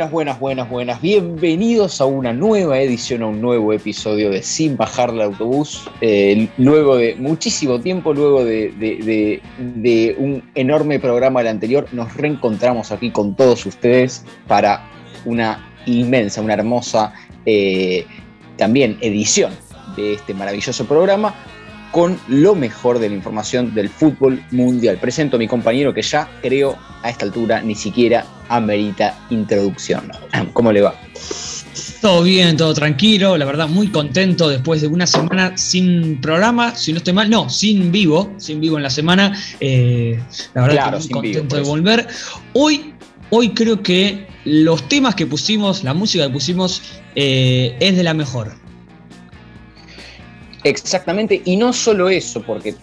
Buenas, buenas, buenas, buenas. Bienvenidos a una nueva edición, a un nuevo episodio de Sin Bajar el Autobús. Eh, luego de muchísimo tiempo, luego de, un enorme programa del anterior, nos reencontramos aquí con todos ustedes para una inmensa, una hermosa eh, también edición de este maravilloso programa con lo mejor de la información del fútbol mundial. Presento a mi compañero que ya creo a esta altura ni siquiera amerita introducción. ¿Cómo le va? Todo bien, todo tranquilo, la verdad muy contento después de una semana sin programa, si no estoy mal, no, sin vivo, sin vivo en la semana, eh, la verdad muy contento de volver. Hoy, hoy creo que los temas que pusimos, la música que pusimos eh, es de la mejor. Exactamente, y no solo eso, porque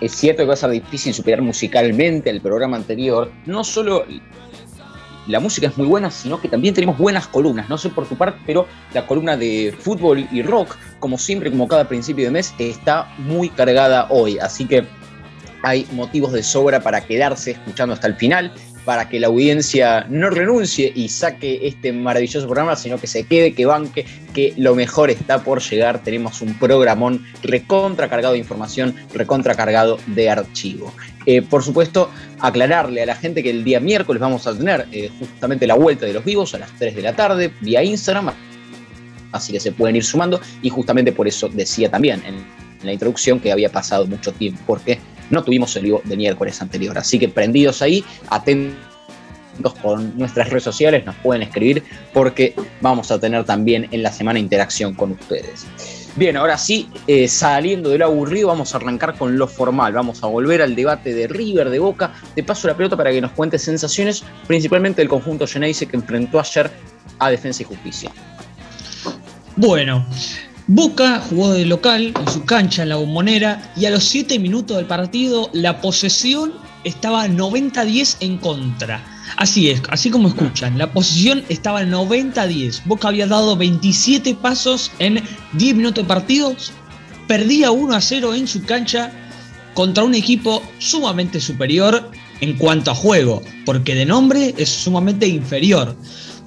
es cierto que va a ser difícil superar musicalmente el programa anterior, no solo la música es muy buena, sino que también tenemos buenas columnas. No sé por tu parte, pero la columna de fútbol y rock, como siempre, como cada principio de mes, está muy cargada hoy. Así que hay motivos de sobra para quedarse escuchando hasta el final para que la audiencia no renuncie y saque este maravilloso programa, sino que se quede, que banque, que lo mejor está por llegar. Tenemos un programón recontra cargado de información, recontra cargado de archivo. Eh, por supuesto, aclararle a la gente que el día miércoles vamos a tener eh, justamente la vuelta de los vivos a las 3 de la tarde vía Instagram, así que se pueden ir sumando y justamente por eso decía también en la introducción que había pasado mucho tiempo, porque no tuvimos el vivo de miércoles anterior. Así que prendidos ahí, atentos con nuestras redes sociales, nos pueden escribir porque vamos a tener también en la semana interacción con ustedes. Bien, ahora sí, eh, saliendo de lo aburrido, vamos a arrancar con lo formal. Vamos a volver al debate de River, de Boca. Te paso la pelota para que nos cuentes sensaciones, principalmente del conjunto Geneise que enfrentó ayer a Defensa y Justicia. Bueno, Boca jugó de local en su cancha en la bombonera y a los 7 minutos del partido la posesión estaba 90-10 en contra. Así es, así como escuchan, la posesión estaba 90-10. Boca había dado 27 pasos en 10 minutos de partidos, perdía 1 a 0 en su cancha contra un equipo sumamente superior en cuanto a juego, porque de nombre es sumamente inferior.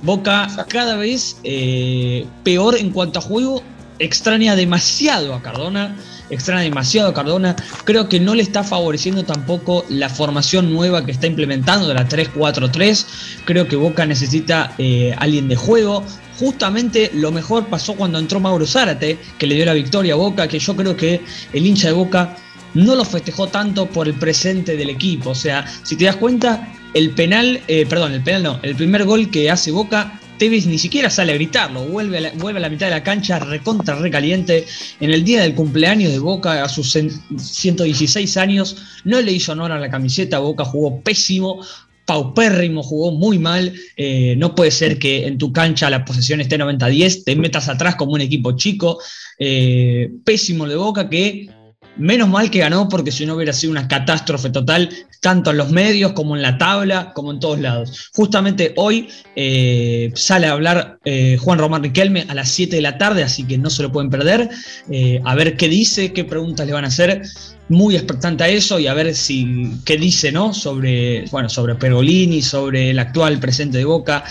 Boca cada vez eh, peor en cuanto a juego extraña demasiado a Cardona, extraña demasiado Cardona. Creo que no le está favoreciendo tampoco la formación nueva que está implementando de la 3-4-3. Creo que Boca necesita eh, alguien de juego. Justamente lo mejor pasó cuando entró Mauro Zárate, que le dio la victoria a Boca, que yo creo que el hincha de Boca no lo festejó tanto por el presente del equipo. O sea, si te das cuenta, el penal, eh, perdón, el penal no, el primer gol que hace Boca Tevez ni siquiera sale a gritarlo, vuelve a, la, mitad de la cancha recontra recaliente. En el día del cumpleaños de Boca, a sus 116 años, no le hizo honor a la camiseta, Boca jugó pésimo, paupérrimo, jugó muy mal. Eh, no puede ser que en tu cancha la posesión esté 90-10, te metas atrás como un equipo chico. Eh, pésimo de Boca que Menos mal que ganó porque si no hubiera sido una catástrofe total, tanto en los medios como en la tabla, como en todos lados. Justamente hoy eh, sale a hablar eh, Juan Román Riquelme a las 7 de la tarde, así que no se lo pueden perder. Eh, a ver qué dice, qué preguntas le van a hacer. Muy expectante a eso y a ver si qué dice, ¿no? Sobre, bueno, sobre Pergolini, sobre el actual presente de Boca.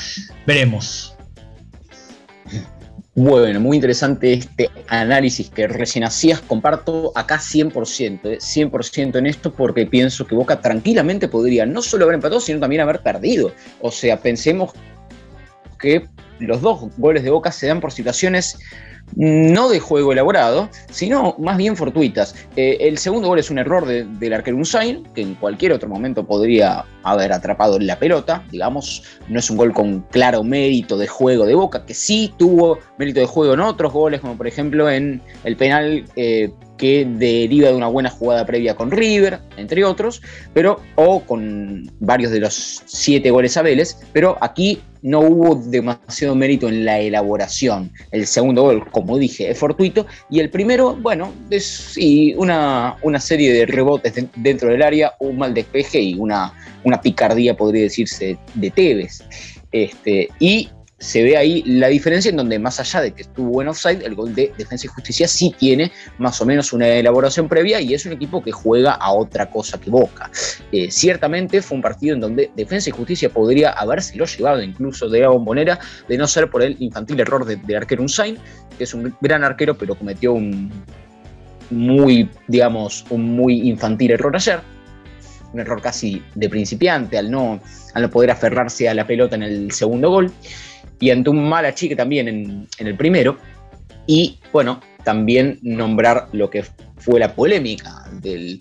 Veremos. Bueno, muy interesante este análisis que recién hacías. Comparto acá 100%, 100% eh, en esto porque pienso que Boca tranquilamente podría no solo haber empatado, sino también haber perdido. O sea, pensemos que los dos goles de Boca se dan por situaciones no de juego elaborado, sino más bien fortuitas. Eh, el segundo gol es un error del arquero Unsain, que en cualquier otro momento podría haber atrapado la pelota, digamos, no es un gol con claro mérito de juego de Boca, que sí tuvo mérito de juego en otros goles, como por ejemplo en el penal eh, que deriva de una buena jugada previa con River, entre otros, pero o con varios de los siete goles a Vélez, pero aquí no hubo demasiado mérito en la elaboración. El segundo gol, como dije, es fortuito, y el primero, bueno, es una, una serie de rebotes dentro del área, un mal despeje y una, una picardía, podría decirse, de Tevez. Este, y se ve ahí la diferencia en donde más allá de que estuvo en offside, el gol de Defensa y Justicia sí tiene más o menos una elaboración previa y es un equipo que juega a otra cosa que Boca. Eh, ciertamente fue un partido en donde Defensa y Justicia podría habérselo llevado incluso de la bombonera, de no ser por el infantil error del de arquero Unsain, que es un gran arquero pero cometió un muy, digamos, un muy infantil error ayer un error casi de principiante al no, al no poder aferrarse a la pelota en el segundo gol y ante un mal achique también en, el primero. Y bueno, también nombrar lo que fue la polémica del,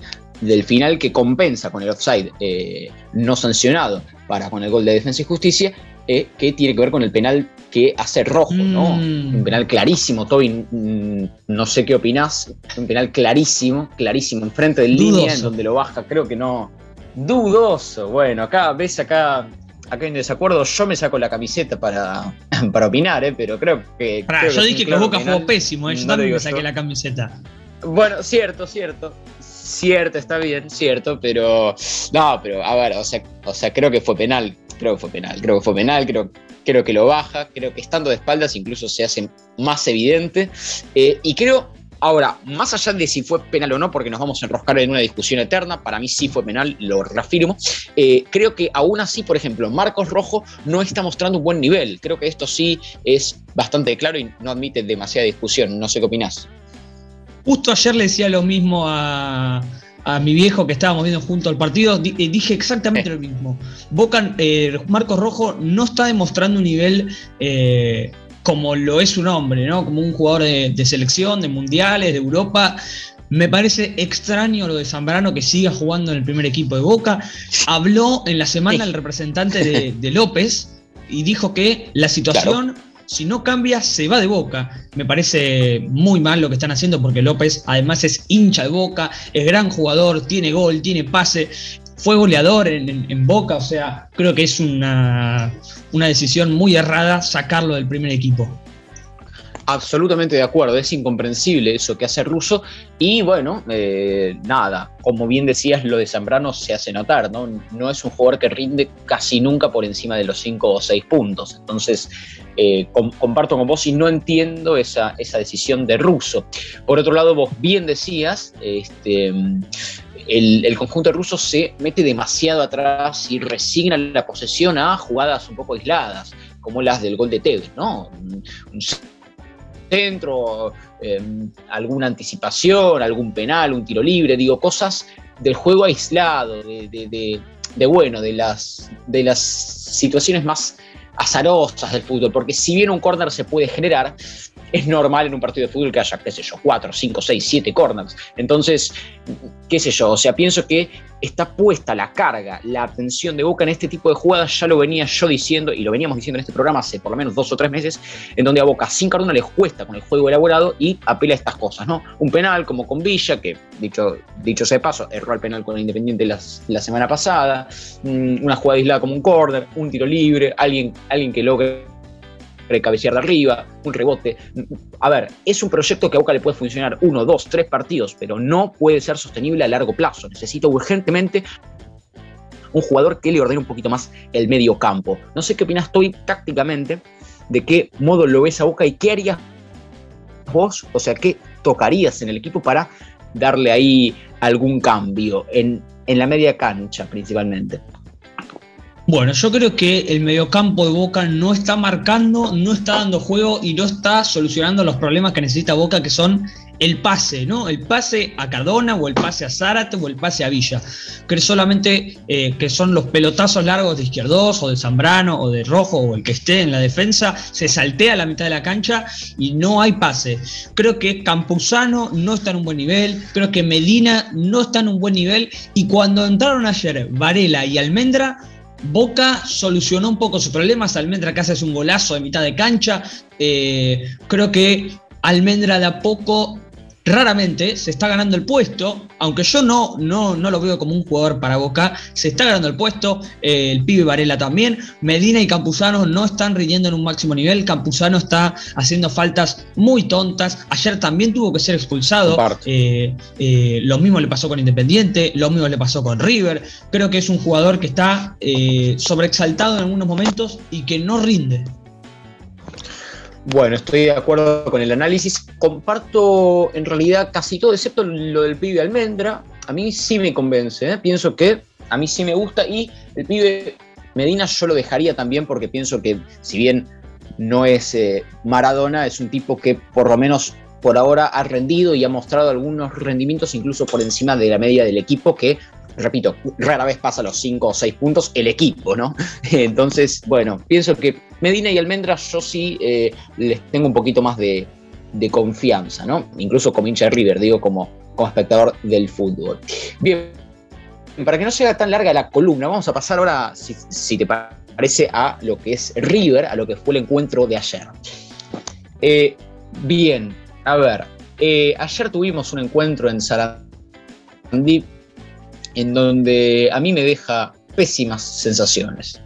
final que compensa con el offside eh, no sancionado para con el gol de Defensa y Justicia, eh, que tiene que ver con el penal que hace rojo, ¿no? Mm. Un penal clarísimo, Toby, mm, no sé qué opinás, un penal clarísimo, clarísimo, enfrente del línea, en donde lo baja, creo que no, dudoso, bueno, acá ves acá acá hay un desacuerdo. Yo me saco la camiseta para, para opinar, ¿eh? pero creo que. yo dije que Boca jugó pésimo, ¿eh? yo también me saqué la camiseta. Bueno, cierto, cierto. Cierto, está bien, cierto, pero. No, pero a ver, o sea, o sea, creo que fue penal. Creo que fue penal, creo que fue penal, creo, creo que lo baja, creo que estando de espaldas incluso se hace más evidente. Eh, y creo Ahora, más allá de si fue penal o no, porque nos vamos a enroscar en una discusión eterna, para mí sí fue penal, lo reafirmo. Eh, creo que aún así, por ejemplo, Marcos Rojo no está mostrando un buen nivel. Creo que esto sí es bastante claro y no admite demasiada discusión. No sé qué opinás. Justo ayer le decía lo mismo a, mi viejo que estábamos viendo junto al partido, eh, dije exactamente lo mismo. Boca, eh, Marcos Rojo no está demostrando un nivel como lo es su nombre, ¿no? Como un jugador de, selección, de mundiales, de Europa. Me parece extraño lo de Zambrano que siga jugando en el primer equipo de Boca. Habló en la semana el representante de, López y dijo que la situación, si no cambia, se va de Boca. Me parece muy mal lo que están haciendo porque López además es hincha de Boca, es gran jugador, tiene gol, tiene pase fue goleador en, Boca, o sea, creo que es una, decisión muy errada sacarlo del primer equipo. Absolutamente de acuerdo, es incomprensible eso que hace Russo y bueno, eh, nada, como bien decías, lo de Zambrano se hace notar, ¿no? No es un jugador que rinde casi nunca por encima de los 5 o 6 puntos, entonces eh, comparto con vos y no entiendo esa, esa decisión de Russo. Por otro lado, vos bien decías, este, el, conjunto ruso se mete demasiado atrás y resigna la posesión a jugadas un poco aisladas, como las del gol de Tevez, ¿no? Un, centro, em, alguna anticipación, algún penal, un tiro libre, digo, cosas del juego aislado, de, bueno, de las, de las situaciones más azarosas del fútbol, porque si bien un córner se puede generar, es normal en un partido de fútbol que haya, qué sé yo, cuatro, cinco, seis, siete corners. Entonces, qué sé yo, o sea, pienso que está puesta la carga, la atención de Boca en este tipo de jugadas, ya lo venía yo diciendo y lo veníamos diciendo en este programa hace por lo menos dos o tres meses, en donde a Boca sin Cardona le cuesta con el juego elaborado y apela a estas cosas, ¿no? Un penal como con Villa, que dicho, dicho sea de paso, erró el penal con el Independiente la, la semana pasada, mm, una jugada aislada como un corner, un tiro libre, alguien, alguien que logre cabecear de arriba, un rebote. A ver, es un proyecto que a Boca le puede funcionar uno, dos, tres partidos, pero no puede ser sostenible a largo plazo. Necesito urgentemente un jugador que le ordene un poquito más el medio campo. No sé qué opinas, estoy tácticamente, de qué modo lo ves a Boca y qué harías vos, o sea, qué tocarías en el equipo para darle ahí algún cambio en, en la media cancha principalmente. Bueno, yo creo que el mediocampo de Boca no está marcando, no está dando juego y no está solucionando los problemas que necesita Boca, que son el pase, ¿no? El pase a Cardona o el pase a Zárate o el pase a Villa. Que solamente eh, que son los pelotazos largos de Izquierdos o de Zambrano o de Rojo o el que esté en la defensa, se saltea a la mitad de la cancha y no hay pase. Creo que Campuzano no está en un buen nivel, creo que Medina no está en un buen nivel y cuando entraron ayer Varela y Almendra, Boca solucionó un poco sus problemas. Almendra casi hace un golazo de mitad de cancha. Eh, creo que Almendra de a poco raramente se está ganando el puesto, aunque yo no, no, no lo veo como un jugador para Boca, se está ganando el puesto, eh, el pibe Varela también, Medina y Campuzano no están rindiendo en un máximo nivel, Campuzano está haciendo faltas muy tontas, ayer también tuvo que ser expulsado, eh, eh, lo mismo le pasó con Independiente, lo mismo le pasó con River, creo que es un jugador que está sobreexaltado en algunos momentos y que no rinde. Bueno, estoy de acuerdo con el análisis. Comparto en realidad casi todo, excepto lo del pibe almendra. A mí sí me convence. ¿eh? Pienso que a mí sí me gusta y el pibe Medina yo lo dejaría también porque pienso que si bien no es eh, Maradona, es un tipo que por lo menos por ahora ha rendido y ha mostrado algunos rendimientos incluso por encima de la media del equipo que repito, rara vez pasa los 5 o 6 puntos el equipo, ¿no? Entonces, bueno, pienso que Medina y Almendra yo sí eh, les tengo un poquito más de, confianza, ¿no? Incluso como hincha de River, digo, como, como espectador del fútbol. Bien, para que no sea tan larga la columna, vamos a pasar ahora, si, te parece, a lo que es River, a lo que fue el encuentro de ayer. Eh, bien, a ver, eh, ayer tuvimos un encuentro en Sarandí en donde a mí me deja pésimas sensaciones.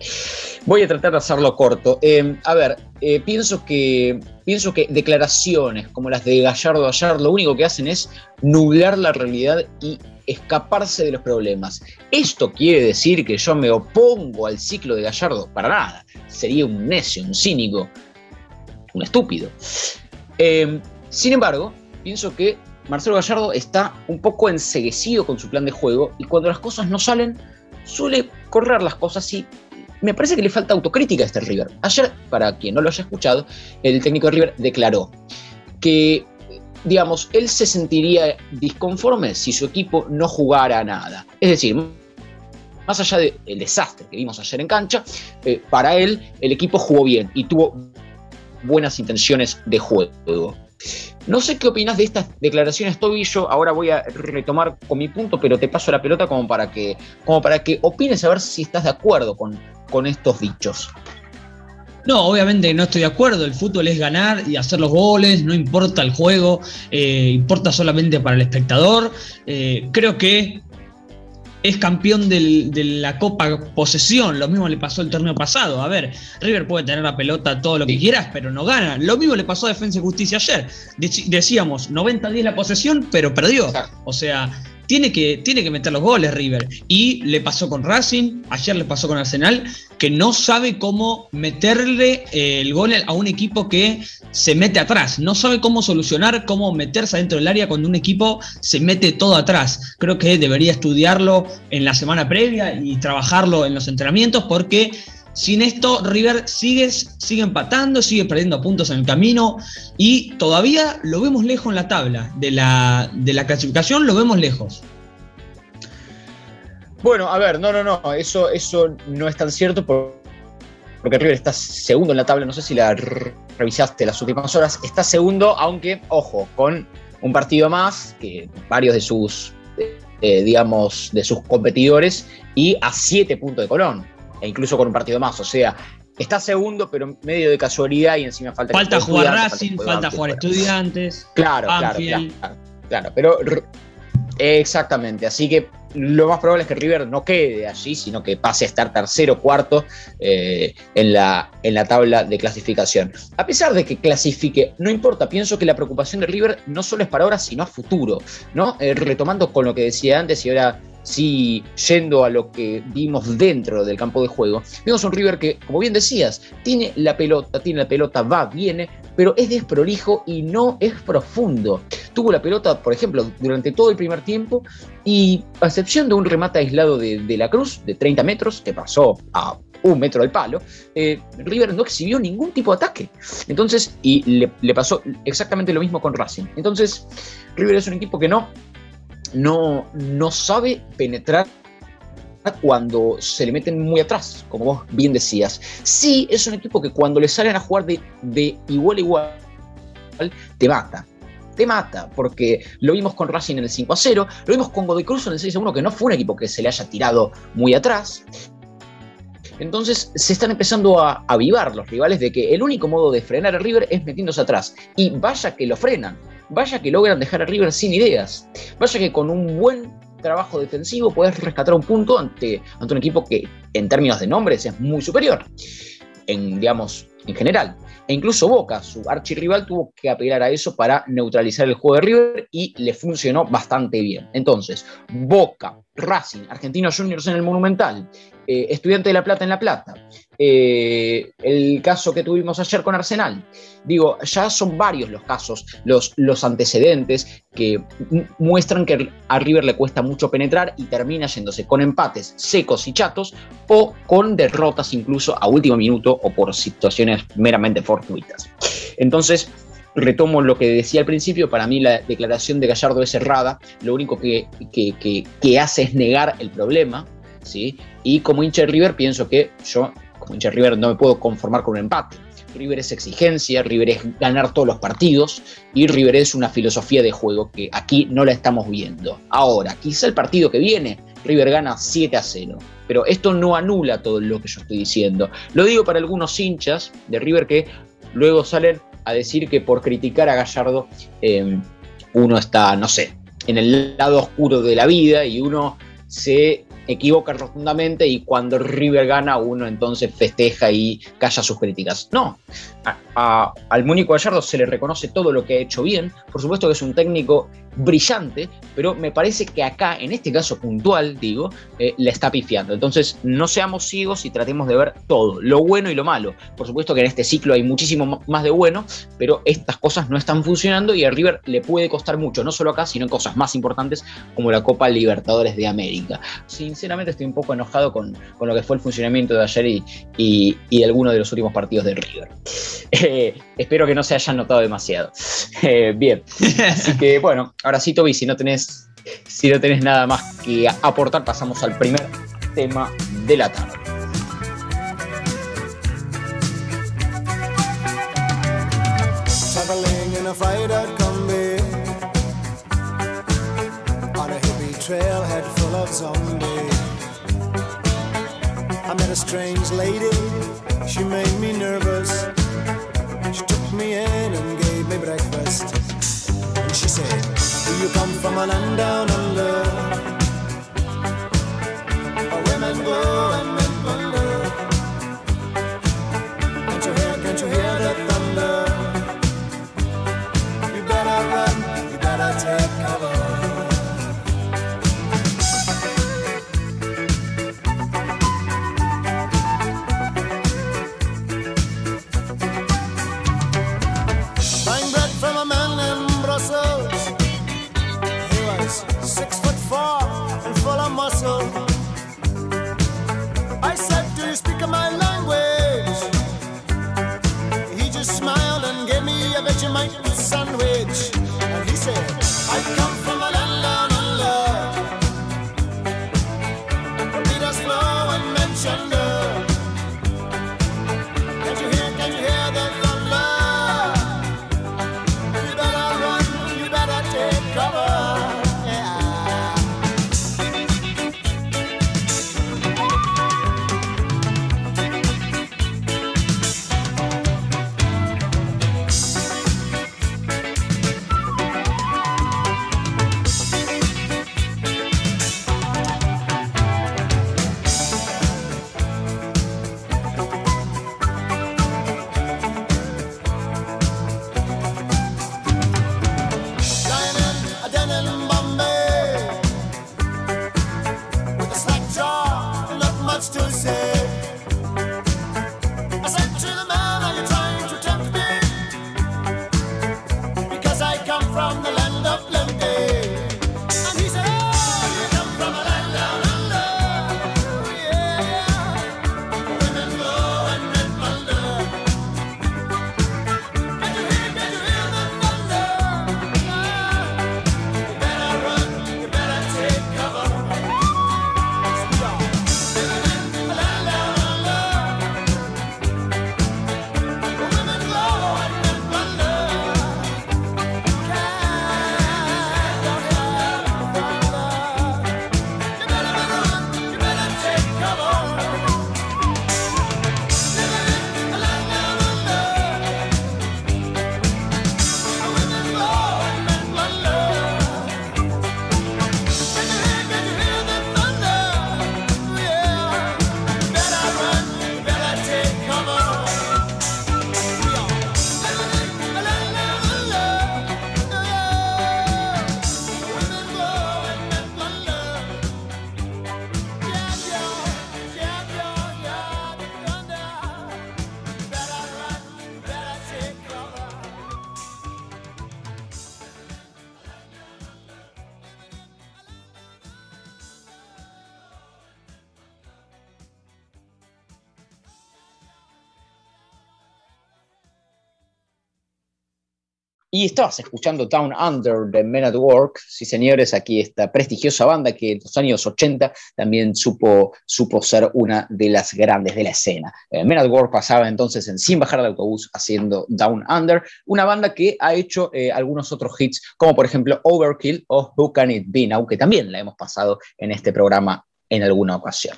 Voy a tratar de hacerlo corto. Eh, a ver, eh, pienso, que, pienso que declaraciones como las de Gallardo ayer lo único que hacen es nublar la realidad y escaparse de los problemas. ¿Esto quiere decir que yo me opongo al ciclo de Gallardo? Para nada. Sería un necio, un cínico, un estúpido. Eh, sin embargo, pienso que Marcelo Gallardo está un poco enseguecido con su plan de juego y cuando las cosas no salen, suele correr las cosas y me parece que le falta autocrítica a este River. Ayer, para quien no lo haya escuchado, el técnico de River declaró que, digamos, él se sentiría disconforme si su equipo no jugara nada. Es decir, más allá del desastre que vimos ayer en cancha, eh, para él el equipo jugó bien y tuvo buenas intenciones de juego. No sé qué opinas de estas declaraciones, Tobillo. Ahora voy a retomar con mi punto, pero te paso la pelota como para que, como para que opines a ver si estás de acuerdo con, con estos dichos. No, obviamente no estoy de acuerdo. El fútbol es ganar y hacer los goles, no importa el juego, eh, importa solamente para el espectador. Eh, creo que es campeón de la Copa Posesión. Lo mismo le pasó el torneo pasado. A ver, River puede tener la pelota todo lo que quieras, pero no gana. Lo mismo le pasó a Defensa y Justicia ayer. Decíamos 90-10 la posesión, pero perdió. O sea, tiene que, tiene que meter los goles River. Y le pasó con Racing, ayer le pasó con Arsenal, que no sabe cómo meterle eh, el gol a un equipo que se mete atrás. No sabe cómo solucionar, cómo meterse adentro del área cuando un equipo se mete todo atrás. Creo que debería estudiarlo en la semana previa y trabajarlo en los entrenamientos porque sin esto, River sigue, sigue empatando, sigue perdiendo puntos en el camino y todavía lo vemos lejos en la tabla de la, clasificación, lo vemos lejos. Bueno, a ver, no, no, no, eso, eso no es tan cierto porque River está segundo en la tabla, no sé si la revisaste las últimas horas, está segundo, aunque, ojo, con un partido más que varios de sus, eh, digamos, de sus competidores y a siete puntos de Colón e incluso con un partido más. O sea, está segundo, pero medio de casualidad y encima falta. Falta jugar Racing, falta, jugar Estudiantes. Claro, claro, claro, pero exactamente. Así que lo más probable es que River no quede allí, sino que pase a estar tercero o cuarto eh, en, la, en la tabla de clasificación. A pesar de que clasifique, no importa, pienso que la preocupación de River no solo es para ahora, sino a futuro. ¿no? Eh, retomando con lo que decía antes y ahora sí, yendo a lo que vimos dentro del campo de juego, vemos un River que, como bien decías, tiene la pelota, tiene la pelota, va, viene, pero es desprolijo y no es profundo. Tuvo la pelota, por ejemplo, durante todo el primer tiempo y, a excepción de un remate aislado de, la Cruz, de 30 metros, que pasó a un metro del palo, eh, River no exhibió ningún tipo de ataque. Entonces, y le, le pasó exactamente lo mismo con Racing. Entonces, River es un equipo que no no, no sabe penetrar cuando se le meten muy atrás, como vos bien decías. Sí, es un equipo que cuando le salen a jugar de, de igual a igual, te mata. Te mata, porque lo vimos con Racing en el 5 a 0, lo vimos con Godoy Cruz en el 6 a 1, que no fue un equipo que se le haya tirado muy atrás. Entonces se están empezando a avivar los rivales de que el único modo de frenar a River es metiéndose atrás. Y vaya que lo frenan vaya que logran dejar a River sin ideas. Vaya que con un buen trabajo defensivo puedes rescatar un punto ante, ante un equipo que en términos de nombres es muy superior, en, digamos, en general. E incluso Boca, su archirrival, tuvo que apelar a eso para neutralizar el juego de River y le funcionó bastante bien. Entonces, Boca, Racing, Argentinos Juniors en el Monumental eh, Estudiante de La Plata en La Plata, eh, el caso que tuvimos ayer con Arsenal. Digo, ya son varios los casos, los, antecedentes que muestran que a River le cuesta mucho penetrar y termina yéndose con empates secos y chatos o con derrotas incluso a último minuto o por situaciones meramente fortuitas. Entonces, retomo lo que decía al principio, para mí la declaración de Gallardo es errada, lo único que, que, hace es negar el problema, ¿sí? Y como hincha de River pienso que yo, como River, no me puedo conformar con un empate. River es exigencia, River es ganar todos los partidos y River es una filosofía de juego que aquí no la estamos viendo. Ahora, quizá el partido que viene, River gana 7 a 0, pero esto no anula todo lo que yo estoy diciendo. Lo digo para algunos hinchas de River que luego salen a decir que por criticar a Gallardo em, uno está, no sé, en el lado oscuro de la vida y uno se equivoca rotundamente y cuando River gana uno entonces festeja y calla sus críticas. No, al Mónico Gallardo se le reconoce todo lo que ha hecho bien, por supuesto que es un técnico brillante, pero me parece que acá, en este caso puntual, digo, eh, le está pifiando. Entonces, no seamos ciegos y tratemos de ver todo, lo bueno y lo malo. Por supuesto que en este ciclo hay muchísimo más de bueno, pero estas cosas no están funcionando y a River le puede costar mucho, no solo acá, sino en cosas más importantes como la Copa Libertadores de América. Sinceramente estoy un poco enojado con, lo que fue el funcionamiento de ayer y, y, y de algunos de los últimos partidos de River. Eh, espero que no se hayan notado demasiado. Eh, bien, así que bueno, Ahora sí, Toby, si no tenés, si no tenés nada más que aportar, pasamos al primer tema de la tarde. Strange lady, she made me nervous. She took me in and gave me breakfast. And she said, Do you come from a land down under? Where women go and Y estabas escuchando Town Under de Men at Work. Sí, señores, aquí esta prestigiosa banda que en los años 80 también supo, supo ser una de las grandes de la escena. Eh, Men at Work pasaba entonces en Sin Bajar del Autobús haciendo Down Under, una banda que ha hecho eh, algunos otros hits, como por ejemplo Overkill o Who Can It Be Now, que también la hemos pasado en este programa en alguna ocasión.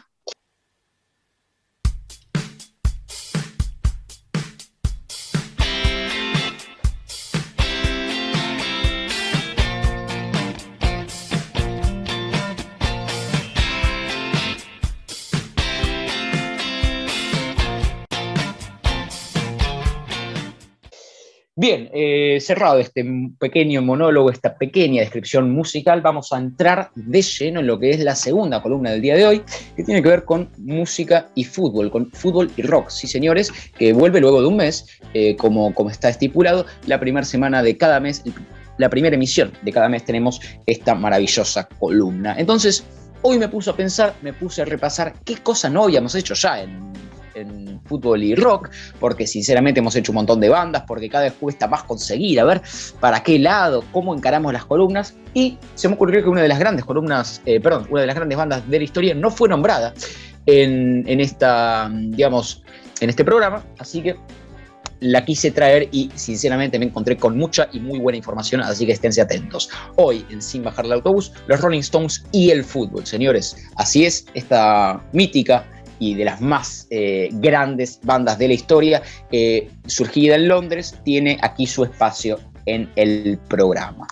Bien, eh, cerrado este pequeño monólogo, esta pequeña descripción musical, vamos a entrar de lleno en lo que es la segunda columna del día de hoy, que tiene que ver con música y fútbol, con fútbol y rock, sí señores, que vuelve luego de un mes, eh, como, como está estipulado, la primera semana de cada mes, la primera emisión de cada mes tenemos esta maravillosa columna. Entonces, hoy me puse a pensar, me puse a repasar qué cosas no habíamos hecho ya en en fútbol y rock, porque sinceramente hemos hecho un montón de bandas, porque cada vez cuesta más conseguir, a ver para qué lado, cómo encaramos las columnas, y se me ocurrió que una de las grandes columnas, eh, perdón, una de las grandes bandas de la historia no fue nombrada en, en esta, digamos, en este programa, así que la quise traer y sinceramente me encontré con mucha y muy buena información, así que esténse atentos. Hoy en Sin Bajar el Autobús, los Rolling Stones y el fútbol, señores. Así es, esta mítica y de las más eh, grandes bandas de la historia, surgida en Londres, tiene aquí su espacio en el programa.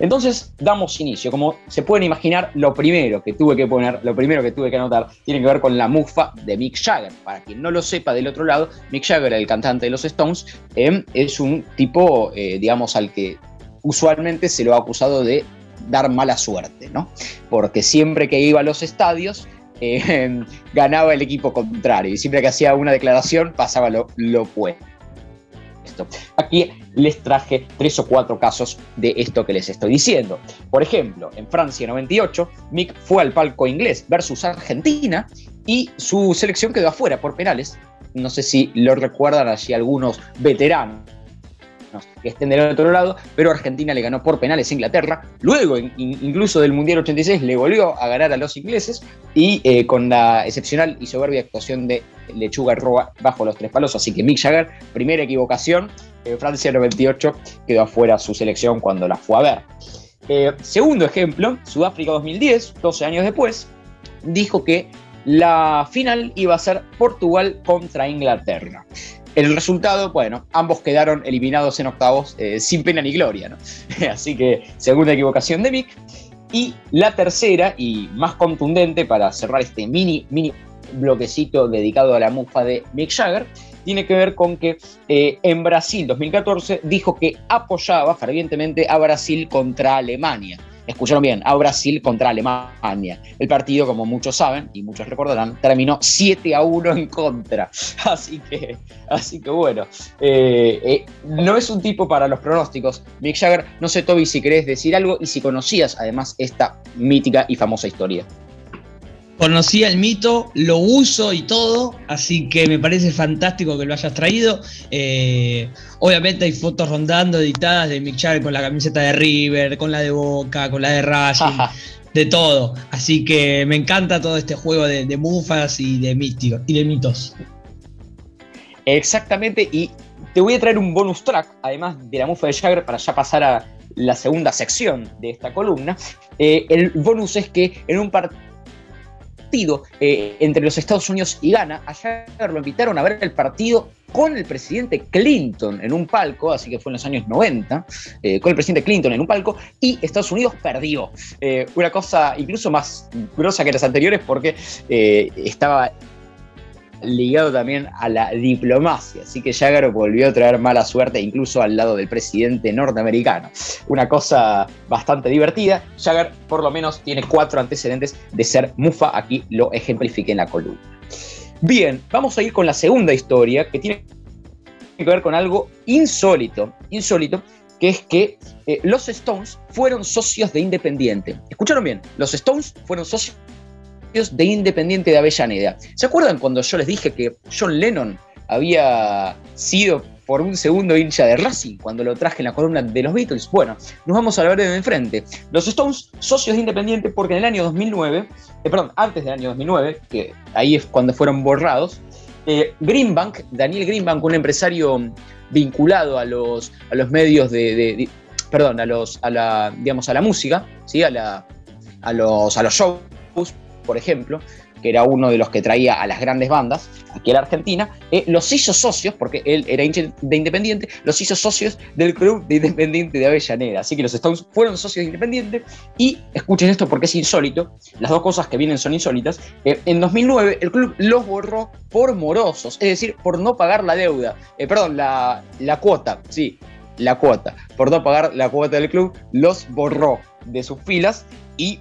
Entonces, damos inicio. Como se pueden imaginar, lo primero que tuve que poner, lo primero que tuve que anotar, tiene que ver con la mufa de Mick Jagger. Para quien no lo sepa, del otro lado, Mick Jagger, el cantante de los Stones, em, es un tipo, eh, digamos, al que usualmente se lo ha acusado de dar mala suerte, ¿no? Porque siempre que iba a los estadios, eh, ganaba el equipo contrario. Y siempre que hacía una declaración pasaba lo, lo opuesto. Aquí les traje tres o cuatro casos de esto que les estoy diciendo. Por ejemplo, en Francia 98, Mick fue al palco inglés versus Argentina y su selección quedó afuera por penales. No sé si lo recuerdan allí algunos veteranos que estén del otro lado, pero Argentina le ganó por penales a Inglaterra. Luego, incluso del Mundial 86, le volvió a ganar a los ingleses y eh, con la excepcional y soberbia actuación de Lechuga Roa bajo los tres palos. Así que Mick Jagger, primera equivocación, en Francia 98 quedó afuera su selección cuando la fue a ver. Eh, segundo ejemplo, Sudáfrica 2010, 12 años después, dijo que la final iba a ser Portugal contra Inglaterra. El resultado, bueno, ambos quedaron eliminados en octavos eh, sin pena ni gloria, ¿no? Así que segunda equivocación de Mick. Y la tercera y más contundente para cerrar este mini, mini bloquecito dedicado a la mufa de Mick Jagger, tiene que ver con que eh, en Brasil 2014 dijo que apoyaba fervientemente a Brasil contra Alemania escucharon bien, a Brasil contra Alemania. El partido, como muchos saben y muchos recordarán, terminó 7 a 1 en contra. Así que, así que bueno, eh, eh, no es un tipo para los pronósticos. Mick Jagger, no sé, Toby, si querés decir algo y si conocías además esta mítica y famosa historia conocía el mito, lo uso y todo, así que me parece fantástico que lo hayas traído. Eh, obviamente hay fotos rondando editadas de Mick Jagger con la camiseta de River, con la de Boca, con la de Racing, de todo. Así que me encanta todo este juego de, mufas y de, místicos, y de mitos. Exactamente, y te voy a traer un bonus track, además de la mufa de Jagger, para ya pasar a la segunda sección de esta columna. Eh, el bonus es que en un partido eh, entre los Estados Unidos y Ghana. Ayer lo invitaron a ver el partido con el presidente Clinton en un palco, así que fue en los años 90, eh, con el presidente Clinton en un palco, y Estados Unidos perdió. Eh, una cosa incluso más grosa que las anteriores porque estaba ligado también a la diplomacia. Así que Jagger volvió a traer mala suerte incluso al lado del presidente norteamericano. Una cosa bastante divertida. Jagger por lo menos tiene cuatro antecedentes de ser mufa. Aquí lo ejemplifique en la columna. Bien, vamos a ir con la segunda historia que tiene que ver con algo insólito. Insólito que es que eh, los Stones fueron socios de Independiente. ¿Escucharon bien? Los Stones fueron socios de Independiente de Avellaneda. ¿Se acuerdan cuando yo les dije que John Lennon había sido por un segundo hincha de Racing cuando lo traje en la columna de los Beatles. Bueno, nos vamos a ver de enfrente. Los Stones, socios de Independiente, porque en el año 2009, eh, perdón, antes del año 2009, que ahí es cuando fueron borrados, eh, Greenbank, Daniel Greenbank, un empresario vinculado a los, a los medios de, perdón, a los, a la, digamos, a la música, ¿sí? a, la, a, los, a los shows, por ejemplo, que era uno de los que traía a las grandes bandas aquí a la Argentina, eh, los hizo socios, porque él era de Independiente, los hizo socios del club de Independiente de Avellaneda. Así que los Stones fueron socios de Independiente y escuchen esto porque es insólito, las dos cosas que vienen son insólitas. Eh, en 2009 el club los borró por morosos, es decir, por no pagar la deuda, eh, perdón, la, la cuota, sí, la cuota, por no pagar la cuota del club, los borró de sus filas y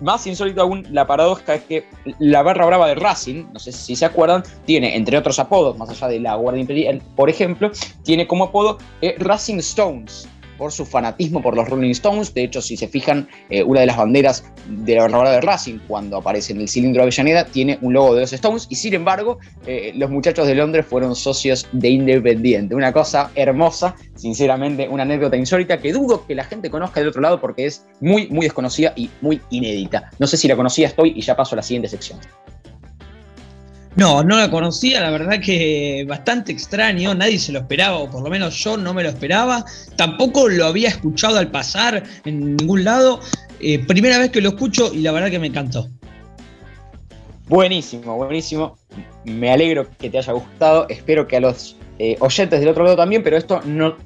más insólito aún, la paradoja es que la barra brava de Racing, no sé si se acuerdan, tiene, entre otros apodos, más allá de la Guardia Imperial, por ejemplo, tiene como apodo eh, Racing Stones por su fanatismo por los Rolling Stones. De hecho, si se fijan, eh, una de las banderas de la barra de Racing, cuando aparece en el cilindro de Avellaneda, tiene un logo de los Stones. Y sin embargo, eh, los muchachos de Londres fueron socios de Independiente. Una cosa hermosa, sinceramente, una anécdota insólita que dudo que la gente conozca del otro lado porque es muy, muy desconocida y muy inédita. No sé si la conocía estoy y ya paso a la siguiente sección. No, no la conocía, la verdad que bastante extraño, nadie se lo esperaba, o por lo menos yo no me lo esperaba, tampoco lo había escuchado al pasar en ningún lado, eh, primera vez que lo escucho y la verdad que me encantó. Buenísimo, buenísimo, me alegro que te haya gustado, espero que a los eh, oyentes del otro lado también, pero esto no,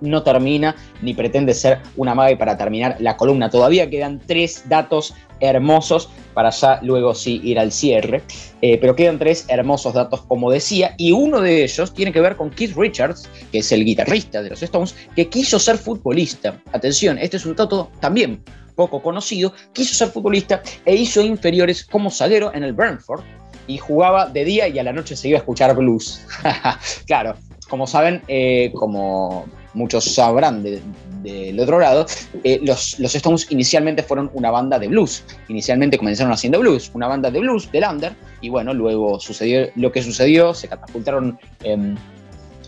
no termina ni pretende ser una mague para terminar la columna. Todavía quedan tres datos hermosos para ya luego sí ir al cierre. Eh, pero quedan tres hermosos datos, como decía, y uno de ellos tiene que ver con Keith Richards, que es el guitarrista de los Stones, que quiso ser futbolista. Atención, este es un dato también poco conocido. Quiso ser futbolista e hizo inferiores como zaguero en el Brentford y jugaba de día y a la noche se iba a escuchar blues. claro, como saben, eh, como muchos sabrán del otro lado, eh, los, los, Stones inicialmente fueron una banda de blues. Inicialmente comenzaron haciendo blues, una banda de blues, de Lander, y bueno, luego sucedió lo que sucedió, se catapultaron em,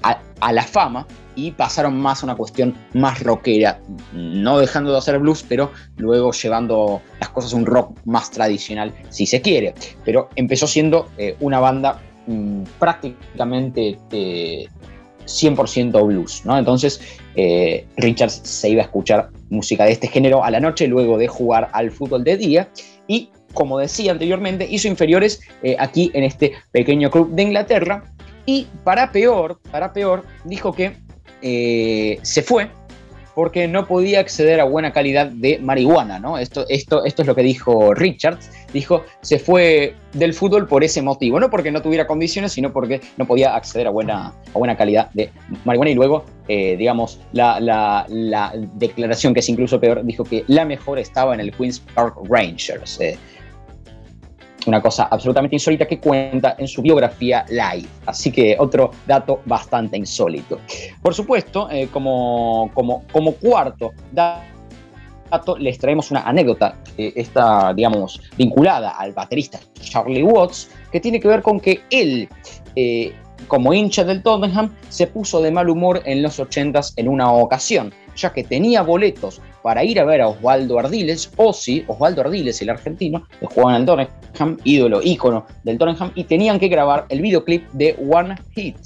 a, la fama y pasaron más a una cuestión más rockera, no dejando de hacer blues, pero luego llevando las cosas a un rock más tradicional, si se quiere. Pero empezó siendo eh, una banda mm, prácticamente eh, 100% blues, ¿no? Entonces, eh, Richards se iba a escuchar música de este género a la noche luego de jugar al fútbol de día y, como decía anteriormente, hizo inferiores eh, aquí en este pequeño club de Inglaterra y para peor, para peor, dijo que eh, se fue porque no podía acceder a buena calidad de marihuana, ¿no? Esto, esto, esto es lo que dijo Richards. Dijo, se fue del fútbol por ese motivo, no porque no tuviera condiciones, sino porque no podía acceder a buena, a buena calidad de marihuana. Y luego, eh, digamos, la, la, declaración, que es incluso peor, dijo que la mejor estaba en el Queen's Park Rangers. Eh, una cosa absolutamente insólita que cuenta en su biografía live. Así que otro dato bastante insólito. Por supuesto, eh, como, como, como cuarto dato, les traemos una anécdota, eh, está, digamos, vinculada al baterista Charlie Watts, que tiene que ver con que él, eh, como hincha del Tottenham, se puso de mal humor en los 80s en una ocasión ya que tenía boletos para ir a ver a Osvaldo Ardiles, o sí, Osvaldo Ardiles, el argentino, que jugaba en el Tottenham, ídolo, ícono del Tottenham, y tenían que grabar el videoclip de One Hit.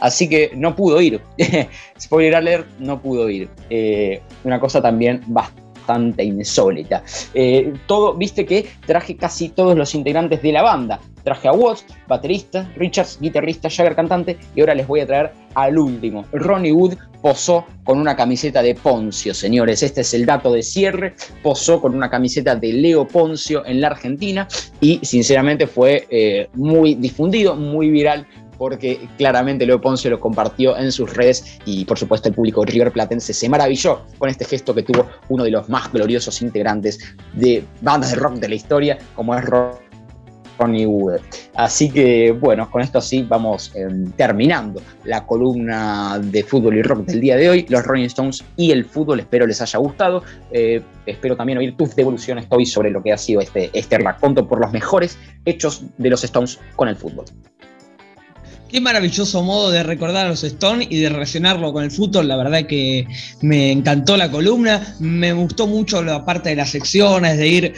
Así que no pudo ir. Spoiler alert, no pudo ir. Eh, una cosa también bastante insólita. Eh, todo, viste que traje casi todos los integrantes de la banda. Traje a Watts, baterista, Richards, guitarrista, Jagger, cantante, y ahora les voy a traer al último. Ronnie Wood posó con una camiseta de Poncio, señores. Este es el dato de cierre. Posó con una camiseta de Leo Poncio en la Argentina y sinceramente fue eh, muy difundido, muy viral porque claramente Leo Poncio lo compartió en sus redes y por supuesto el público River Platense se maravilló con este gesto que tuvo uno de los más gloriosos integrantes de bandas de rock de la historia, como es Ronnie Wood. Así que bueno, con esto sí vamos em, terminando la columna de fútbol y rock del día de hoy, los Rolling Stones y el fútbol, espero les haya gustado. Eh, espero también oír tus devoluciones hoy sobre lo que ha sido este, este raconto por los mejores hechos de los Stones con el fútbol. Qué maravilloso modo de recordar a los Stones y de relacionarlo con el fútbol. La verdad que me encantó la columna. Me gustó mucho la parte de las secciones, de ir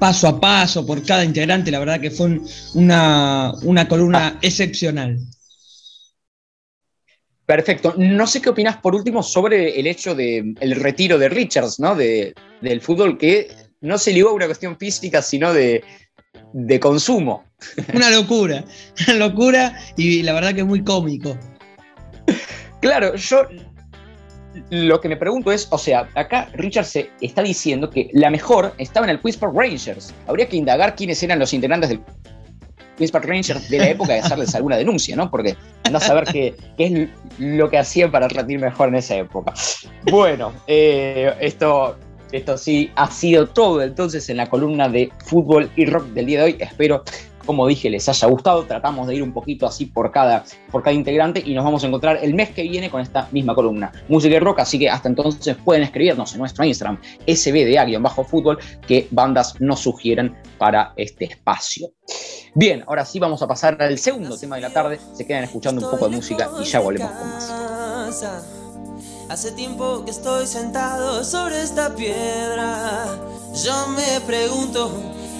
paso a paso por cada integrante. La verdad que fue una, columna excepcional. Perfecto. No sé qué opinas por último sobre el hecho del retiro de Richards, ¿no? De, del fútbol, que no se ligó a una cuestión física, sino de, de consumo. Una locura, una locura y la verdad que es muy cómico. Claro, yo lo que me pregunto es, o sea, acá Richard se está diciendo que la mejor estaba en el Park Rangers. Habría que indagar quiénes eran los integrantes del Park Rangers de la época de hacerles alguna denuncia, ¿no? Porque a saber qué, es lo que hacían para rendir mejor en esa época. Bueno, eh, esto esto sí ha sido todo entonces en la columna de fútbol y rock del día de hoy. Espero, como dije, les haya gustado. Tratamos de ir un poquito así por cada, por cada integrante y nos vamos a encontrar el mes que viene con esta misma columna. Música y rock, así que hasta entonces pueden escribirnos en nuestro Instagram, sbda-fútbol, que bandas nos sugieren para este espacio. Bien, ahora sí vamos a pasar al segundo tema de la tarde. Se quedan escuchando un poco de música y ya volvemos con más. Hace tiempo que estoy sentado sobre esta piedra. Yo me pregunto,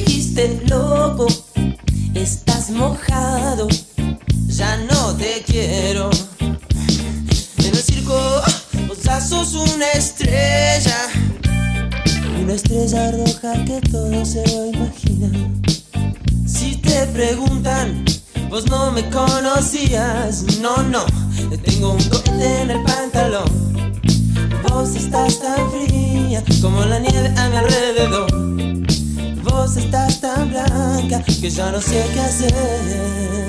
Dijiste, loco, estás mojado, ya no te quiero. En el circo vos ya sos una estrella, una estrella roja que todo se lo imagina. Si te preguntan, vos no me conocías, no, no tengo un cohete en el pantalón. Vos estás tan fría como la nieve a mi alrededor. Vos estás tan blanca que ya no sé qué hacer.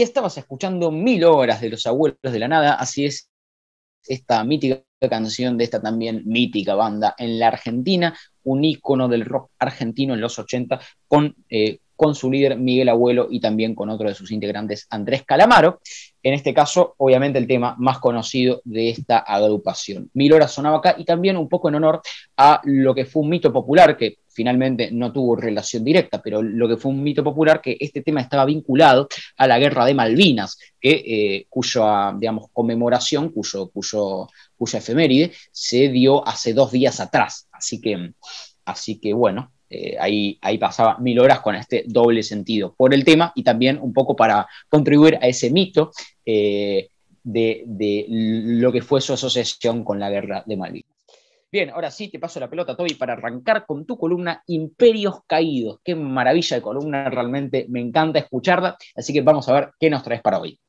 Y estamos escuchando Mil Horas de los Abuelos de la Nada, así es esta mítica canción de esta también mítica banda en la Argentina, un ícono del rock argentino en los 80, con, eh, con su líder Miguel Abuelo y también con otro de sus integrantes, Andrés Calamaro. En este caso, obviamente, el tema más conocido de esta agrupación. Mil horas sonaba acá y también un poco en honor a lo que fue un mito popular que finalmente no tuvo relación directa, pero lo que fue un mito popular que este tema estaba vinculado a la guerra de Malvinas, que, eh, cuya digamos, conmemoración, cuyo, cuyo, cuya efeméride se dio hace dos días atrás. Así que, así que bueno, eh, ahí, pasaba mil horas con este doble sentido por el tema y también un poco para contribuir a ese mito eh, de, de, lo que fue su asociación con la guerra de Malvinas. Bien, ahora sí te paso la pelota, Toby, para arrancar con tu columna Imperios Caídos. Qué maravilla de columna, realmente me encanta escucharla. Así que vamos a ver qué nos traes para hoy.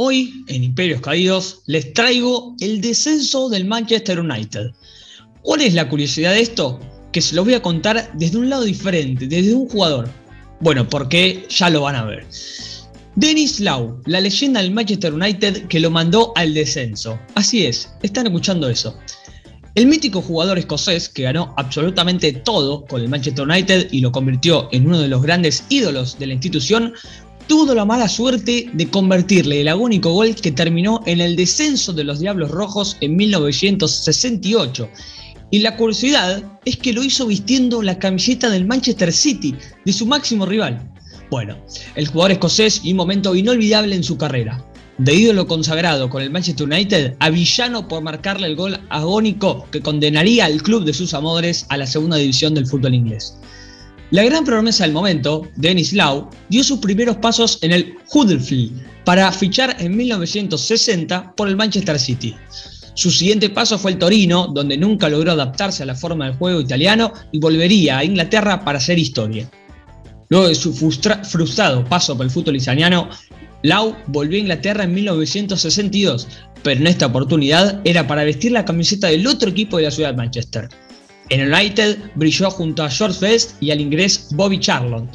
Hoy, en Imperios Caídos, les traigo el descenso del Manchester United. ¿Cuál es la curiosidad de esto? Que se lo voy a contar desde un lado diferente, desde un jugador. Bueno, porque ya lo van a ver. Dennis Lau, la leyenda del Manchester United que lo mandó al descenso. Así es, están escuchando eso. El mítico jugador escocés que ganó absolutamente todo con el Manchester United y lo convirtió en uno de los grandes ídolos de la institución, tuvo la mala suerte de convertirle el agónico gol que terminó en el descenso de los Diablos Rojos en 1968. Y la curiosidad es que lo hizo vistiendo la camiseta del Manchester City, de su máximo rival. Bueno, el jugador escocés y un momento inolvidable en su carrera. De ídolo consagrado con el Manchester United a villano por marcarle el gol agónico que condenaría al club de sus amores a la segunda división del fútbol inglés. La gran promesa del momento, Dennis Lau, dio sus primeros pasos en el Huddersfield para fichar en 1960 por el Manchester City. Su siguiente paso fue el Torino, donde nunca logró adaptarse a la forma del juego italiano y volvería a Inglaterra para hacer historia. Luego de su frustrado paso por el fútbol italiano, Lau volvió a Inglaterra en 1962, pero en esta oportunidad era para vestir la camiseta del otro equipo de la ciudad de Manchester, en United brilló junto a George Best y al inglés Bobby Charlton,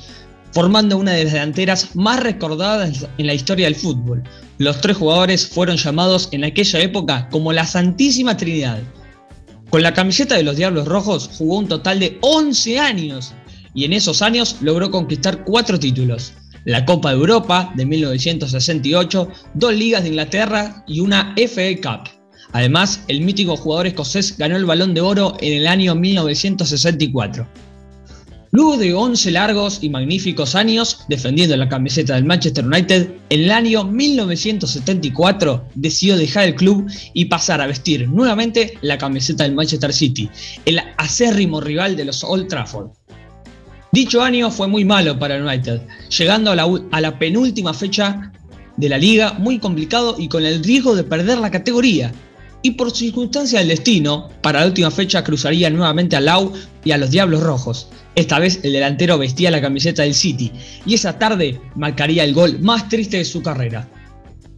formando una de las delanteras más recordadas en la historia del fútbol. Los tres jugadores fueron llamados en aquella época como la Santísima Trinidad. Con la camiseta de los Diablos Rojos jugó un total de 11 años y en esos años logró conquistar cuatro títulos. La Copa de Europa de 1968, dos ligas de Inglaterra y una FA Cup. Además, el mítico jugador escocés ganó el balón de oro en el año 1964. Luego de 11 largos y magníficos años defendiendo la camiseta del Manchester United, en el año 1974 decidió dejar el club y pasar a vestir nuevamente la camiseta del Manchester City, el acérrimo rival de los Old Trafford. Dicho año fue muy malo para el United, llegando a la, a la penúltima fecha de la liga muy complicado y con el riesgo de perder la categoría, y por circunstancia del destino, para la última fecha cruzaría nuevamente a Lau y a los Diablos Rojos. Esta vez el delantero vestía la camiseta del City y esa tarde marcaría el gol más triste de su carrera.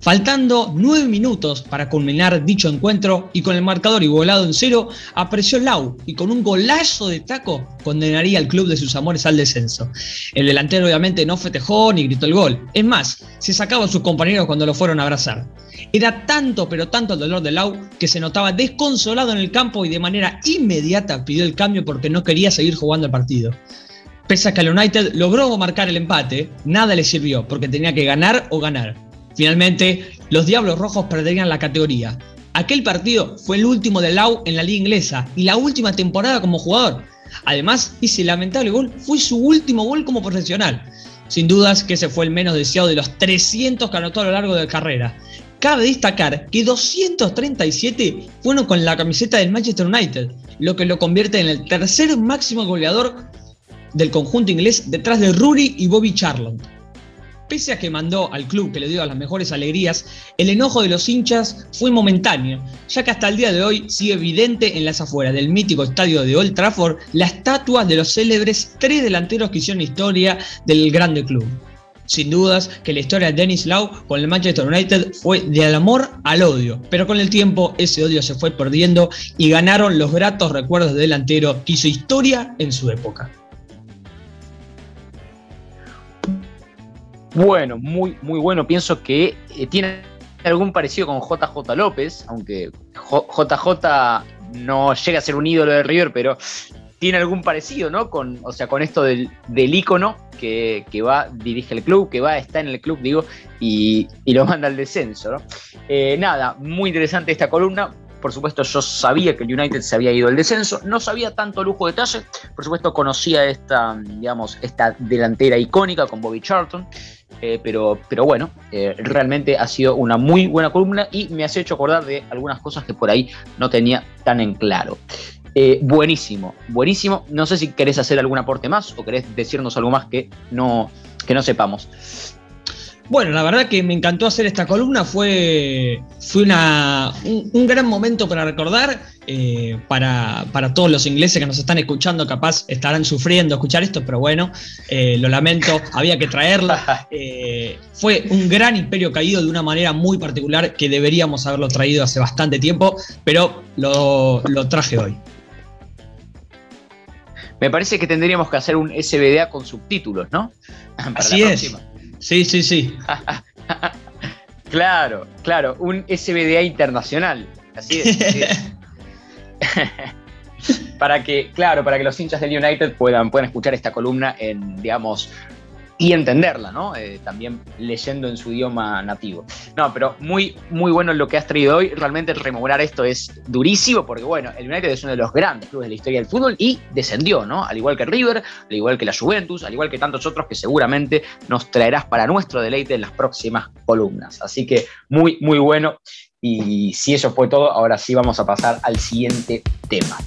Faltando nueve minutos para culminar dicho encuentro y con el marcador igualado en cero, apareció Lau y con un golazo de taco condenaría al club de sus amores al descenso. El delantero obviamente no festejó ni gritó el gol. Es más, se sacaba a sus compañeros cuando lo fueron a abrazar. Era tanto pero tanto el dolor de Lau que se notaba desconsolado en el campo y de manera inmediata pidió el cambio porque no quería seguir jugando el partido. Pese a que el United logró marcar el empate, nada le sirvió porque tenía que ganar o ganar. Finalmente, los Diablos Rojos perderían la categoría. Aquel partido fue el último de Lau en la liga inglesa y la última temporada como jugador. Además, ese lamentable gol fue su último gol como profesional. Sin dudas que ese fue el menos deseado de los 300 que anotó a lo largo de la carrera. Cabe destacar que 237 fueron con la camiseta del Manchester United, lo que lo convierte en el tercer máximo goleador del conjunto inglés detrás de Rooney y Bobby Charlton. Pese a que mandó al club que le dio las mejores alegrías, el enojo de los hinchas fue momentáneo, ya que hasta el día de hoy sigue evidente en las afueras del mítico estadio de Old Trafford la estatua de los célebres tres delanteros que hicieron historia del grande club. Sin dudas que la historia de Dennis Lau con el Manchester United fue del amor al odio, pero con el tiempo ese odio se fue perdiendo y ganaron los gratos recuerdos del delantero que hizo historia en su época. Bueno, muy, muy bueno. Pienso que eh, tiene algún parecido con JJ López, aunque JJ no llega a ser un ídolo de River, pero tiene algún parecido, ¿no? Con, o sea, con esto del, del ícono que, va, dirige el club, que va, está en el club, digo, y, lo manda al descenso, ¿no? Eh, nada, muy interesante esta columna. Por supuesto, yo sabía que el United se había ido al descenso, no sabía tanto lujo de detalle. Por supuesto, conocía esta, digamos, esta delantera icónica con Bobby Charlton. Eh, pero, pero bueno, eh, realmente ha sido una muy buena columna y me has hecho acordar de algunas cosas que por ahí no tenía tan en claro. Eh, buenísimo, buenísimo. No sé si querés hacer algún aporte más o querés decirnos algo más que no, que no sepamos. Bueno, la verdad que me encantó hacer esta columna, fue, fue una, un, gran momento para recordar, eh, para, todos los ingleses que nos están escuchando, capaz estarán sufriendo escuchar esto, pero bueno, eh, lo lamento, había que traerla. Eh, fue un gran imperio caído de una manera muy particular que deberíamos haberlo traído hace bastante tiempo, pero lo, lo traje hoy. Me parece que tendríamos que hacer un SBDA con subtítulos, ¿no? Así es. Sí, sí, sí. claro, claro, un SBDA internacional. Así es. para que, claro, para que los hinchas del United puedan, puedan escuchar esta columna en, digamos, y entenderla, ¿no? Eh, también leyendo en su idioma nativo. No, pero muy, muy bueno lo que has traído hoy. Realmente rememorar esto es durísimo porque, bueno, el United es uno de los grandes clubes de la historia del fútbol y descendió, ¿no? Al igual que River, al igual que la Juventus, al igual que tantos otros que seguramente nos traerás para nuestro deleite en las próximas columnas. Así que muy, muy bueno. Y si eso fue todo, ahora sí vamos a pasar al siguiente tema.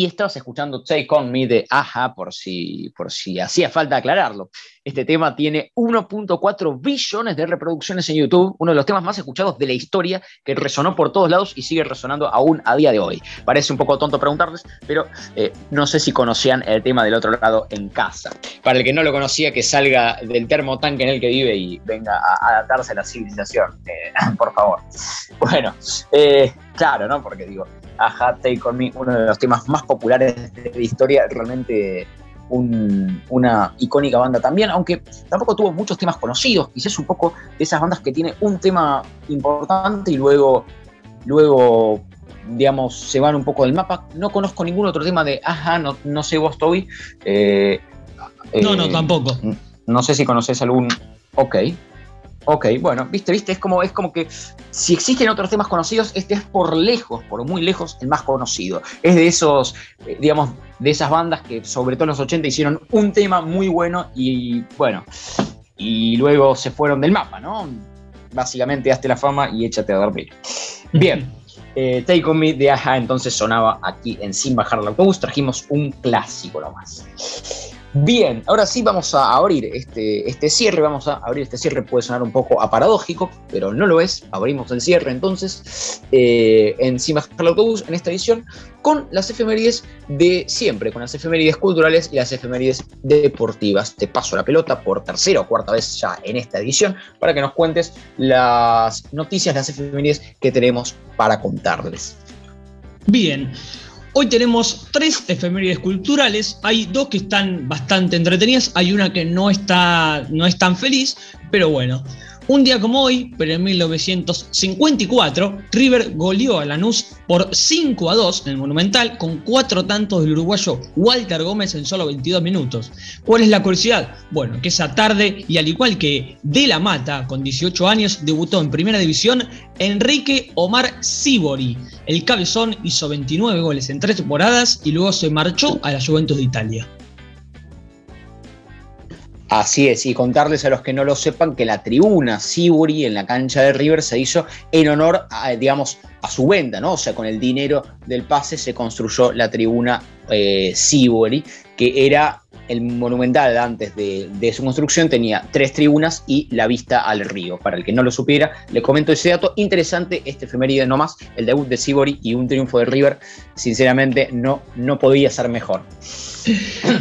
Y estabas escuchando Take On Me de Aja, por si, por si hacía falta aclararlo. Este tema tiene 1.4 billones de reproducciones en YouTube, uno de los temas más escuchados de la historia, que resonó por todos lados y sigue resonando aún a día de hoy. Parece un poco tonto preguntarles, pero eh, no sé si conocían el tema del otro lado en casa. Para el que no lo conocía, que salga del termotanque en el que vive y venga a adaptarse a la civilización, eh, por favor. Bueno, eh, claro, ¿no? Porque digo, Aja, Take On Me, uno de los temas más populares de la historia, realmente una icónica banda también, aunque tampoco tuvo muchos temas conocidos, quizás un poco de esas bandas que tiene un tema importante y luego, luego digamos, se van un poco del mapa. No conozco ningún otro tema de Aja, no, no sé vos, Toby. Eh, no, no, tampoco. No sé si conoces algún... Ok, Ok, bueno, viste, viste, es como, es como que si existen otros temas conocidos, este es por lejos, por muy lejos, el más conocido. Es de esos, eh, digamos, de esas bandas que sobre todo en los 80 hicieron un tema muy bueno y bueno, y luego se fueron del mapa, ¿no? Básicamente, hazte la fama y échate a dormir. Bien. Eh, Take On Me de Aja entonces sonaba aquí en Sin Bajar el Autobús, trajimos un clásico nomás. Bien, ahora sí vamos a abrir este, este cierre, vamos a abrir este cierre, puede sonar un poco aparadójico, pero no lo es, abrimos el cierre entonces eh, en Autobús en esta edición con las efemérides de siempre, con las efemérides culturales y las efemérides deportivas. Te paso la pelota por tercera o cuarta vez ya en esta edición para que nos cuentes las noticias, las efemérides que tenemos para contarles. Bien, Hoy tenemos tres efemérides culturales. Hay dos que están bastante entretenidas. Hay una que no está, no es tan feliz, pero bueno. Un día como hoy, pero en 1954, River goleó a Lanús por 5 a 2 en el Monumental con cuatro tantos del uruguayo Walter Gómez en solo 22 minutos. ¿Cuál es la curiosidad? Bueno, que esa tarde, y al igual que De La Mata, con 18 años, debutó en Primera División Enrique Omar Sibori. El cabezón hizo 29 goles en tres temporadas y luego se marchó a la Juventus de Italia. Así es, y contarles a los que no lo sepan que la tribuna Siburi en la cancha de River se hizo en honor a, digamos, a su venta, ¿no? O sea, con el dinero del pase se construyó la tribuna eh, que era el monumental antes de, su construcción, tenía tres tribunas y la vista al río. Para el que no lo supiera, le comento ese dato. Interesante este efeméride nomás, el debut de Sibori y un triunfo de River, sinceramente no, no podía ser mejor.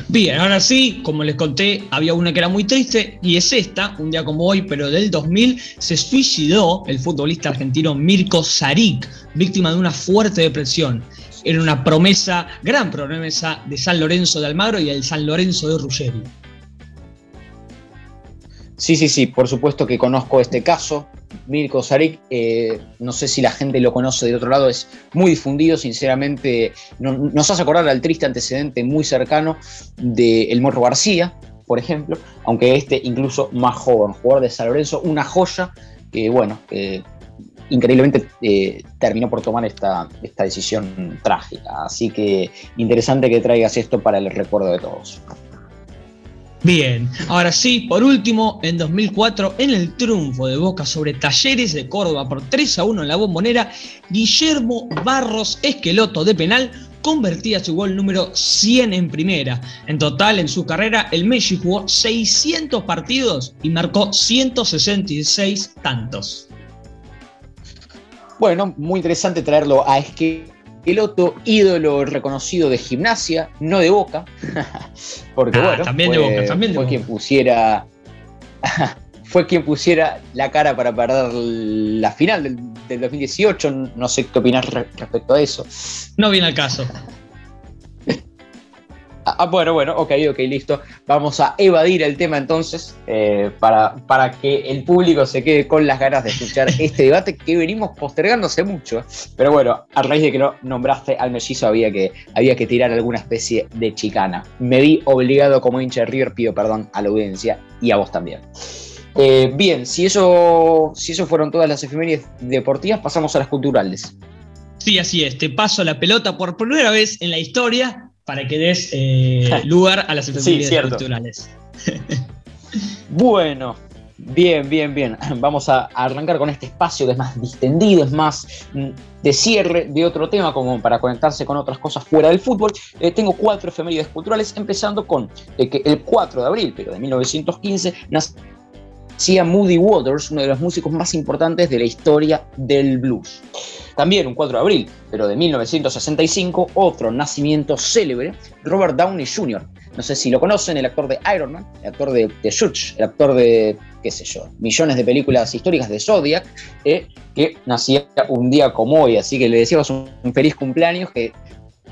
Bien, ahora sí, como les conté, había una que era muy triste y es esta, un día como hoy, pero del 2000, se suicidó el futbolista argentino Mirko Saric, víctima de una fuerte depresión. Era una promesa, gran promesa de San Lorenzo de Almagro y el San Lorenzo de Ruggeri. Sí, sí, sí, por supuesto que conozco este caso. Mirko Saric, eh, no sé si la gente lo conoce del otro lado, es muy difundido, sinceramente nos hace acordar al triste antecedente muy cercano de El Morro García, por ejemplo, aunque este incluso más joven, jugador de San Lorenzo, una joya que, bueno, increíblemente eh, terminó por tomar esta, esta decisión trágica. Así que interesante que traigas esto para el recuerdo de todos. Bien, ahora sí, por último, en 2004, en el triunfo de Boca sobre Talleres de Córdoba por 3 a 1 en la bombonera, Guillermo Barros Esqueloto de penal convertía su gol número 100 en primera. En total, en su carrera, el Messi jugó 600 partidos y marcó 166 tantos. Bueno, muy interesante traerlo a Esqueloto, ídolo reconocido de gimnasia, no de boca. Porque ah, bueno, también fue, de boca, también de fue quien pusiera. fue quien pusiera la cara para perder la final del, del 2018. No sé qué opinas respecto a eso. No viene al caso. Ah, bueno, bueno, ok, ok, listo. Vamos a evadir el tema entonces eh, para, para que el público se quede con las ganas de escuchar este debate que venimos postergándose mucho. Pero bueno, a raíz de que no nombraste al mellizo había que, había que tirar alguna especie de chicana. Me vi obligado como hincha de River, pido perdón a la audiencia y a vos también. Eh, bien, si eso, si eso fueron todas las efemérides deportivas, pasamos a las culturales. Sí, así es. Te paso la pelota por primera vez en la historia para que des eh, lugar a las efemérides culturales. bueno, Bien, bien, bien. Vamos a arrancar con este espacio que es más distendido, es más mm, de cierre de otro tema, como para conectarse con otras cosas fuera del fútbol. Eh, tengo cuatro efemérides culturales, empezando con eh, que el 4 de abril, pero de 1915, nacía Moody Waters, uno de los músicos más importantes de la historia del blues. También un 4 de abril, pero de 1965, otro nacimiento célebre, Robert Downey Jr., no sé si lo conocen, el actor de Iron Man, el actor de, The Suits, el actor de, qué sé yo, millones de películas históricas de Zodiac, eh, que nacía un día como hoy, así que le decíamos un, feliz cumpleaños que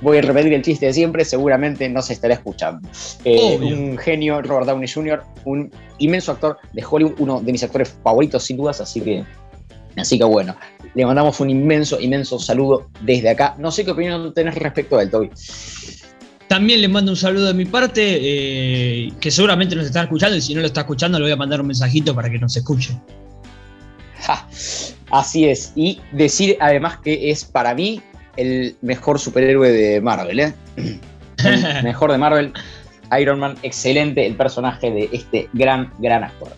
voy a repetir el chiste de siempre, seguramente no se estará escuchando. Eh, un genio, Robert Downey Jr., un inmenso actor de Hollywood, uno de mis actores favoritos sin dudas, así que, así que bueno, le mandamos un inmenso, inmenso saludo desde acá. No sé qué opinión tenés respecto a él, Toby. También le mando un saludo de mi parte, eh, que seguramente nos está escuchando y si no lo está escuchando le voy a mandar un mensajito para que nos escuche. así es. Y decir además que es para mí el mejor superhéroe de Marvel. ¿eh? El mejor de Marvel. Iron Man, excelente el personaje de este gran, gran actor.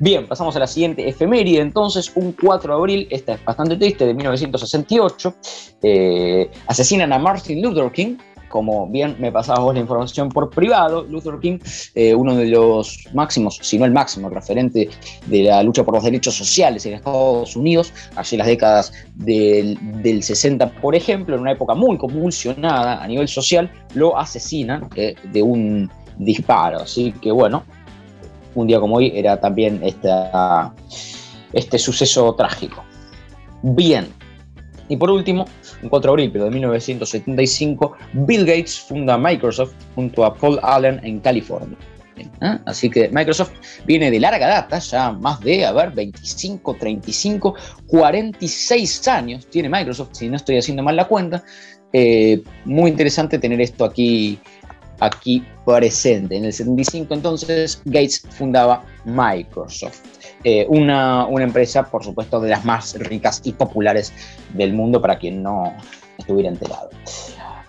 Bien, pasamos a la siguiente efeméride. Entonces, un 4 de abril, esta es bastante triste, de 1968, eh, asesinan a Martin Luther King, como bien me pasabas vos la información por privado, Luther King, eh, uno de los máximos, si no el máximo referente de la lucha por los derechos sociales en Estados Unidos, hace las décadas del, 60, por ejemplo, en una época muy convulsionada a nivel social, lo asesinan eh, de un disparo. Así que bueno, un día como hoy era también este suceso trágico. Bien, y por último, un 4 de abril de 1975, Bill Gates funda Microsoft junto a Paul Allen en California. ¿eh? Así que Microsoft viene de larga data, ya más de, a ver, 25, 35, 46 años tiene Microsoft, si no estoy haciendo mal la cuenta. Eh, muy interesante tener esto aquí, aquí presente. En el 75 entonces Gates fundaba Microsoft. Eh, una, empresa, por supuesto, de las más ricas y populares del mundo, para quien no estuviera enterado.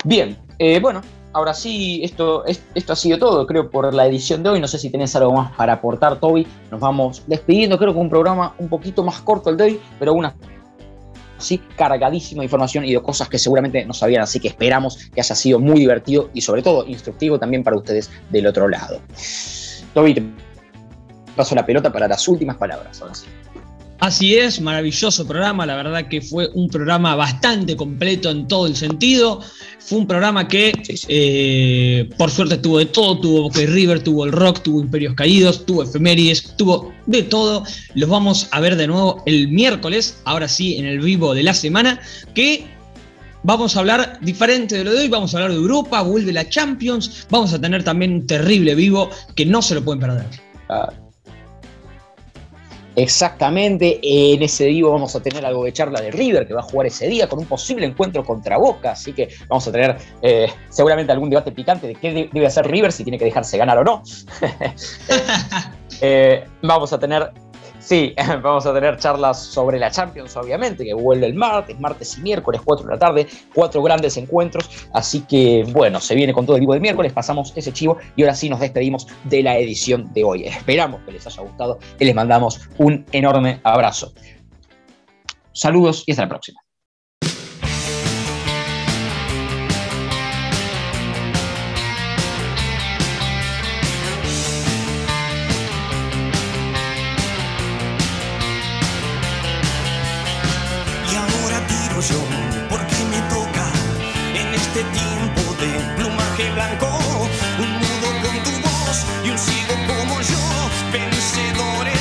Bien, eh, bueno, ahora sí, esto, esto ha sido todo, creo, por la edición de hoy. No sé si tenés algo más para aportar, Toby. Nos vamos despidiendo, creo que un programa un poquito más corto el de hoy, pero una así cargadísima de información y de cosas que seguramente no sabían, así que esperamos que haya sido muy divertido y sobre todo instructivo también para ustedes del otro lado. Toby, paso la pelota para las últimas palabras. Ahora sí. Así es, maravilloso programa, la verdad que fue un programa bastante completo en todo el sentido. Fue un programa que eh, por suerte tuvo de todo, tuvo que River, tuvo el rock, tuvo Imperios Caídos, tuvo efemérides, tuvo de todo. Los vamos a ver de nuevo el miércoles, ahora sí, en el vivo de la semana, que vamos a hablar diferente de lo de hoy, vamos a hablar de Europa, vuelve la Champions, vamos a tener también un terrible vivo que no se lo pueden perder. Ah, Exactamente, en ese vivo vamos a tener algo de charla de River que va a jugar ese día con un posible encuentro contra Boca, así que vamos a tener eh, seguramente algún debate picante de qué debe hacer River, si tiene que dejarse ganar o no. Eh, vamos a tener Sí, vamos a tener charlas sobre la Champions, obviamente, que vuelve el martes, martes y miércoles, 4 de la tarde, cuatro grandes encuentros. Así que, bueno, se viene con todo el vivo de miércoles, pasamos ese chivo y ahora sí nos despedimos de la edición de hoy. Esperamos que les haya gustado y les mandamos un enorme abrazo. Saludos y hasta la próxima. Un baño turco, en